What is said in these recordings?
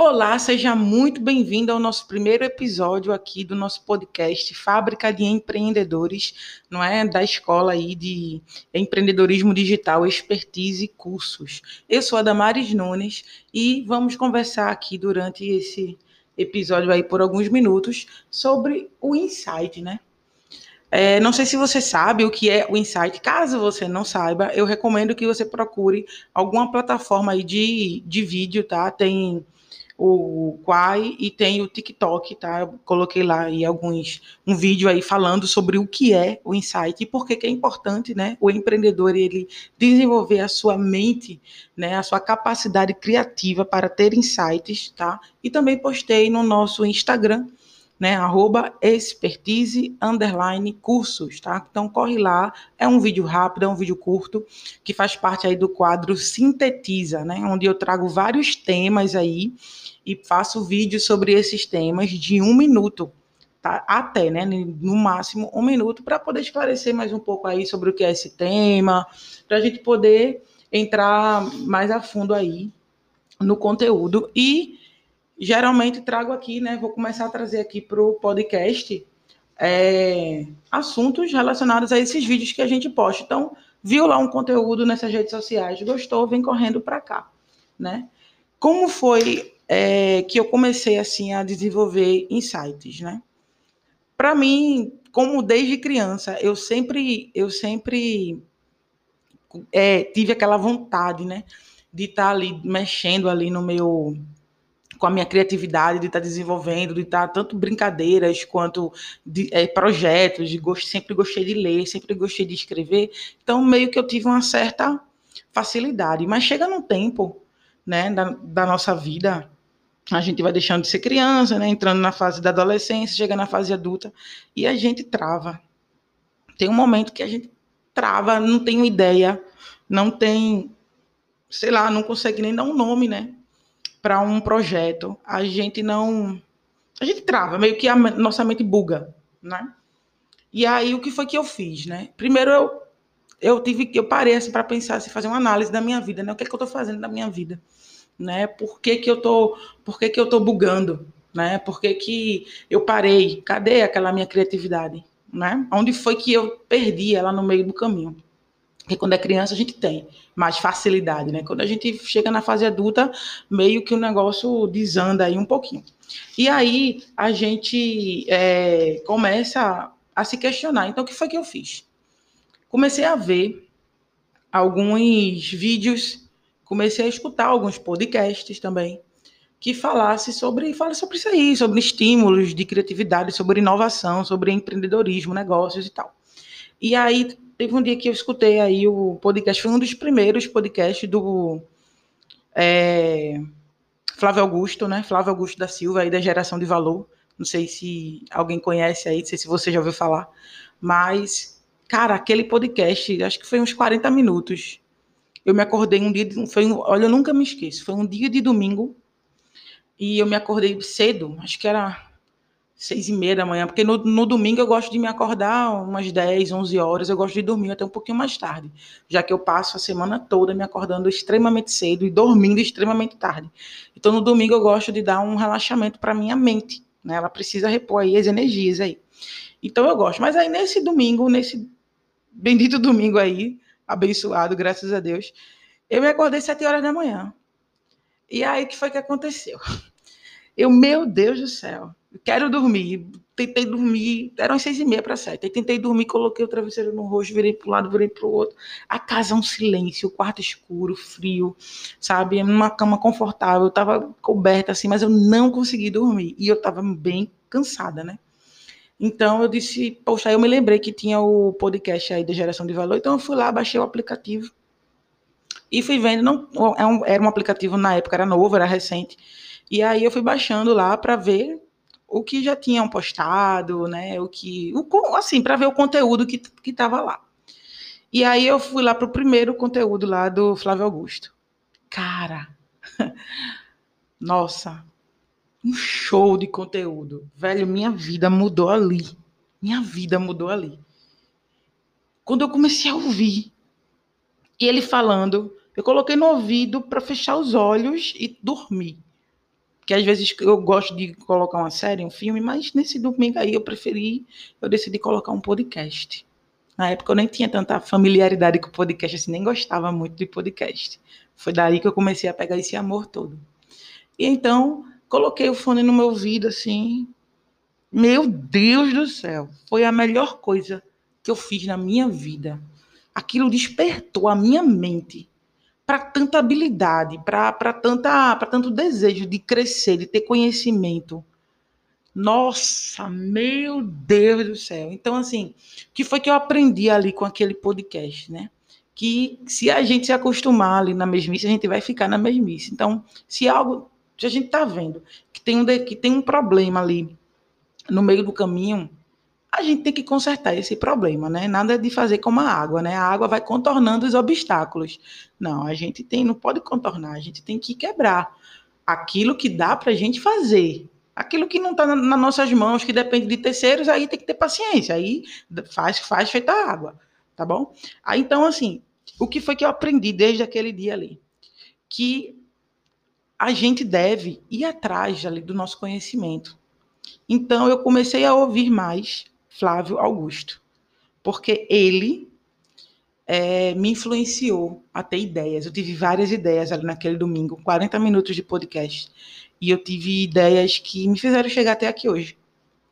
Olá, seja muito bem-vindo ao nosso primeiro episódio aqui do nosso podcast Fábrica de Empreendedores, não é, da escola aí de empreendedorismo digital, expertise e cursos. Eu sou a Damares Nunes e vamos conversar aqui durante esse episódio aí por alguns minutos sobre o insight, né? É, não sei se você sabe o que é o Insight. Caso você não saiba, eu recomendo que você procure alguma plataforma aí de, de vídeo, tá? Tem o Quai e tem o TikTok, tá? Eu coloquei lá aí alguns um vídeo aí falando sobre o que é o insight e por que, é importante, né? O empreendedor ele desenvolver a sua mente, né? A sua capacidade criativa para ter insights, tá? E também postei no nosso Instagram né? Arroba expertise underline cursos, tá? Então corre lá, é um vídeo rápido, é um vídeo curto, que faz parte aí do quadro Sintetiza, né? Onde eu trago vários temas aí e faço vídeos sobre esses temas de um minuto, tá? Até, né? No máximo um minuto, para poder esclarecer mais um pouco aí sobre o que é esse tema, para a gente poder entrar mais a fundo aí no conteúdo e geralmente trago aqui, né? Vou começar a trazer aqui para o podcast é, assuntos relacionados a esses vídeos que a gente posta. Então, viu lá um conteúdo nessas redes sociais, gostou, vem correndo para cá, né? Como foi é, que eu comecei assim a desenvolver insights, né? Para mim, como desde criança, eu sempre, eu sempre é, tive aquela vontade, né? De estar tá ali mexendo ali no meu com a minha criatividade, de estar tá desenvolvendo, de estar tá tanto brincadeiras quanto de, é, projetos, de gosto, sempre gostei de ler, sempre gostei de escrever. Então, meio que eu tive uma certa facilidade. Mas chega num tempo né, da, da nossa vida, a gente vai deixando de ser criança, né, entrando na fase da adolescência, chega na fase adulta, e a gente trava. Tem um momento que a gente trava, não tem ideia, não tem, sei lá, não consegue nem dar um nome, né? para um projeto, a gente não. A gente trava, meio que a nossa mente buga, né? E aí, o que foi que eu fiz, né? Primeiro, eu, eu tive eu parei assim, para pensar, assim, fazer uma análise da minha vida, né? O que, é que eu estou fazendo da minha vida? Né? Por que, que eu tô, por que, que eu tô bugando? Né? Por que, que eu parei? Cadê aquela minha criatividade? Né? Onde foi que eu perdi ela no meio do caminho? Porque quando é criança a gente tem mais facilidade, né? Quando a gente chega na fase adulta, meio que o negócio desanda aí um pouquinho. E aí a gente é, começa a se questionar. Então, o que foi que eu fiz? Comecei a ver alguns vídeos, comecei a escutar alguns podcasts também que falasse sobre, fala sobre isso aí, sobre estímulos de criatividade, sobre inovação, sobre empreendedorismo, negócios e tal. E aí teve um dia que eu escutei aí o podcast, foi um dos primeiros podcasts do é, Flávio Augusto, né? Flávio Augusto da Silva, aí da Geração de Valor. Não sei se alguém conhece aí, não sei se você já ouviu falar. Mas, cara, aquele podcast, acho que foi uns 40 minutos. Eu me acordei um dia, foi um, olha, eu nunca me esqueço, foi um dia de domingo e eu me acordei cedo, acho que era seis e meia da manhã, porque no, no, domingo eu gosto de me acordar umas 10, 11 horas, eu gosto de dormir até um pouquinho mais tarde, já que eu passo a semana toda me acordando extremamente cedo e dormindo extremamente tarde. Então no domingo eu gosto de dar um relaxamento para minha mente, né? Ela precisa repor aí as energias aí. Então eu gosto. Mas aí nesse domingo, nesse bendito domingo aí, abençoado, graças a Deus, eu me acordei sete horas da manhã. E aí o que foi que aconteceu? Eu, meu Deus do céu, quero dormir. Tentei dormir, eram seis e meia para sete. Tentei dormir, coloquei o travesseiro no rosto, virei para um lado, virei para o outro. A casa é um silêncio, o quarto escuro, frio, sabe? Uma cama confortável, eu estava coberta assim, mas eu não consegui dormir. E eu estava bem cansada, né? Então eu disse, poxa, eu me lembrei que tinha o podcast aí da geração de valor, então eu fui lá, baixei o aplicativo e fui vendo. Não, é era um aplicativo na época, era novo, era recente. E aí eu fui baixando lá para ver o que já tinham postado, né? O que, o, assim, para ver o conteúdo que que estava lá. E aí eu fui lá para o primeiro conteúdo lá do Flávio Augusto. Cara, nossa, um show de conteúdo, velho. Minha vida mudou ali. Minha vida mudou ali. Quando eu comecei a ouvir e ele falando, eu coloquei no ouvido para fechar os olhos e dormir. que às vezes eu gosto de colocar uma série, um filme, mas nesse domingo aí eu preferi, eu decidi colocar um podcast. Na época eu nem tinha tanta familiaridade com podcast, assim, nem gostava muito de podcast. Foi daí que eu comecei a pegar esse amor todo. E então, coloquei o fone no meu ouvido, assim. Meu Deus do céu, foi a melhor coisa que eu fiz na minha vida. Aquilo despertou a minha mente para tanta habilidade, para tanta para tanto desejo de crescer, de ter conhecimento. Nossa, meu Deus do céu. Então assim, o que foi que eu aprendi ali com aquele podcast, né? Que se a gente se acostumar ali na mesmice, a gente vai ficar na mesmice. Então, se algo, se a gente está vendo que tem um que tem um problema ali no meio do caminho, a gente tem que consertar esse problema, né? Nada de fazer como a água, né? A água vai contornando os obstáculos. Não, a gente tem, não pode contornar, a gente tem que quebrar aquilo que dá para a gente fazer. Aquilo que não está na, nas nossas mãos, que depende de terceiros, aí tem que ter paciência. Aí faz, faz feita água, tá bom? Aí então, assim, o que foi que eu aprendi desde aquele dia ali? Que a gente deve ir atrás ali do nosso conhecimento. Então eu comecei a ouvir mais Flávio Augusto, porque ele é, me influenciou a ter ideias. Eu tive várias ideias ali naquele domingo, 40 minutos de podcast, e eu tive ideias que me fizeram chegar até aqui hoje.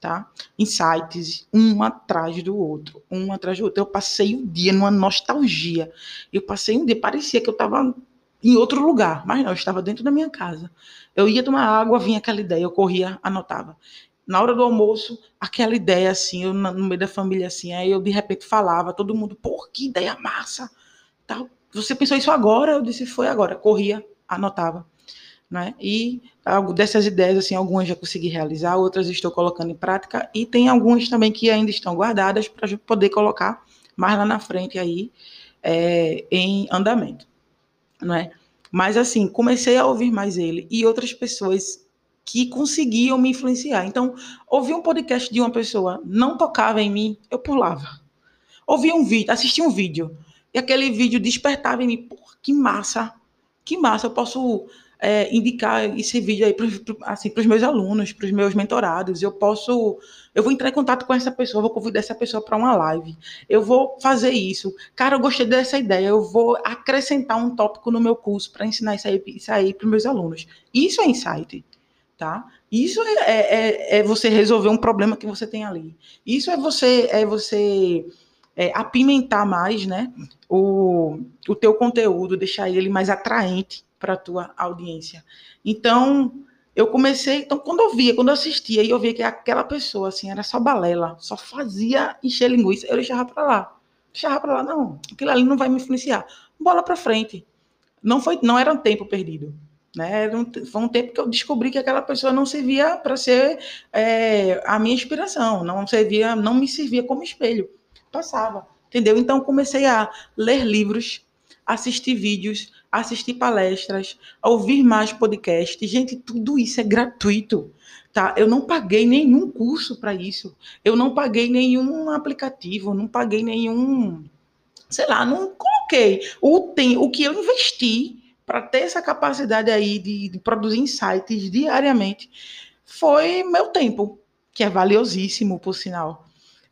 Tá? Insights, um atrás do outro, um atrás do outro. Eu passei um dia numa nostalgia. Eu passei um dia, parecia que eu estava em outro lugar, mas não, eu estava dentro da minha casa. Eu ia tomar água, vinha aquela ideia, eu corria, anotava na hora do almoço, aquela ideia assim, eu no meio da família assim, aí eu de repente falava, todo mundo, pô, que ideia massa, tal. Você pensou isso agora? Eu disse, foi agora. Corria, anotava, né? E dessas ideias assim, algumas já consegui realizar, outras estou colocando em prática e tem algumas também que ainda estão guardadas para poder colocar mais lá na frente aí é, em andamento, é? Mas assim, comecei a ouvir mais ele e outras pessoas que conseguiam me influenciar. Então, ouvir um podcast de uma pessoa não tocava em mim, eu pulava. Ouvia um vídeo, assistia um vídeo, e aquele vídeo despertava em mim, Pô, que massa, que massa, eu posso é, indicar esse vídeo aí para assim, os meus alunos, para os meus mentorados, eu posso, eu vou entrar em contato com essa pessoa, vou convidar essa pessoa para uma live, eu vou fazer isso, cara, eu gostei dessa ideia, eu vou acrescentar um tópico no meu curso para ensinar isso aí, isso aí para os meus alunos. Isso é insight tá? Isso é, é, é, é, você resolver um problema que você tem ali. Isso é você é você é, apimentar mais, né? O, o teu conteúdo, deixar ele mais atraente para a tua audiência. Então, eu comecei, então quando eu via, quando eu assistia e eu via que aquela pessoa assim era só balela, só fazia encher linguiça, eu deixava para lá. Deixava para lá, não, aquilo ali não vai me influenciar. Bola para frente. Não foi, não era um tempo perdido. Né? Foi um tempo que eu descobri que aquela pessoa não servia para ser é, a minha inspiração, não servia, não me servia como espelho. Passava, entendeu? Então comecei a ler livros, assistir vídeos, assistir palestras, ouvir mais podcasts. Gente, tudo isso é gratuito. Tá? Eu não paguei nenhum curso para isso. Eu não paguei nenhum aplicativo, não paguei nenhum, sei lá, não coloquei o tem, o que eu investi para ter essa capacidade aí de, de, produzir insights diariamente, foi meu tempo, que é valiosíssimo, por sinal.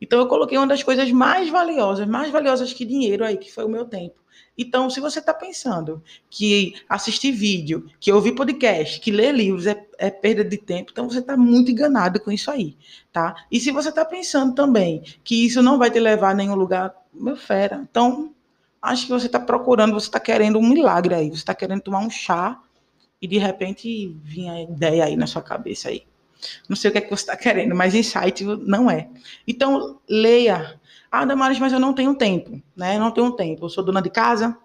Então, eu coloquei uma das coisas mais valiosas, mais valiosas que dinheiro aí, que foi o meu tempo. Então, se você está pensando que assistir vídeo, que ouvir podcast, que ler livros é, é perda de tempo, então você está muito enganado com isso aí, tá? E se você está pensando também que isso não vai te levar a nenhum lugar, meu fera, então acho que você está procurando, você está querendo um milagre aí, você está querendo tomar um chá e de repente vinha a ideia aí na sua cabeça aí. Não sei o que é que você está querendo, mas insight não é. Então, leia. Ah, Damares, mas eu não tenho tempo, né? Não tenho tempo. Eu sou dona de casa,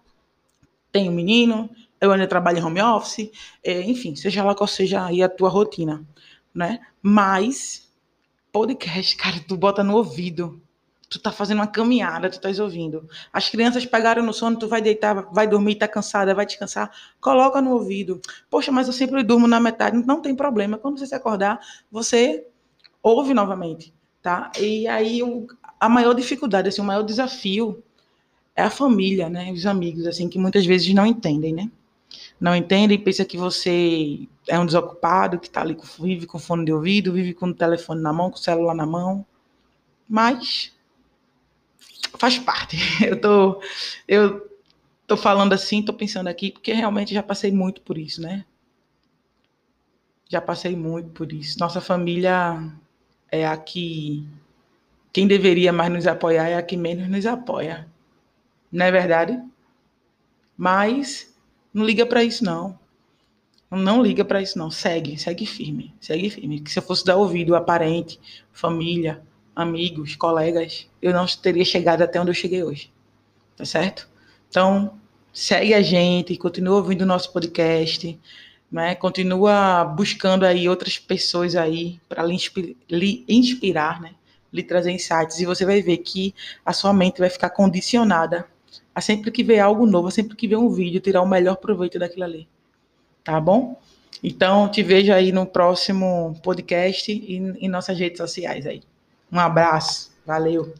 tenho menino, eu ainda trabalho em home office, é, enfim, seja lá qual seja aí a tua rotina, né? Mas podcast, cara, tu bota no ouvido, tu tá fazendo uma caminhada, tu tá ouvindo. As crianças pegaram no sono, tu vai deitar, vai dormir, tá cansada, vai descansar, coloca no ouvido. Poxa, mas eu sempre durmo na metade, não tem problema. Quando você se acordar, você ouve novamente, tá? E aí o, a maior dificuldade, assim, o maior desafio é a família, né? Os amigos, assim, que muitas vezes não entendem, né? não entende e pensa que você é um desocupado, que está ali, vive com fone de ouvido, vive com o telefone na mão, com o celular na mão. Mas faz parte. Eu tô, eu tô falando assim, tô pensando aqui, porque realmente já passei muito por isso, né? Já passei muito por isso. Nossa família é a que. Quem deveria mais nos apoiar é a que menos nos apoia. Não é verdade? Mas não liga para isso, não. Não liga para isso, não. Segue, segue firme, segue firme. Que se eu fosse dar ouvido a parente, família, amigos, colegas, eu não teria chegado até onde eu cheguei hoje. Tá certo? Então, segue a gente, continua ouvindo o nosso podcast, né? Continua buscando aí outras pessoas aí para lhe, lhe inspirar, né? Lhe trazer insights e você vai ver que a sua mente vai ficar condicionada a sempre que ver algo novo, sempre que ver um vídeo, tirar o melhor proveito daquilo ali. Tá bom? Então, te vejo aí no próximo podcast e em nossas redes sociais aí. Um abraço. Valeu.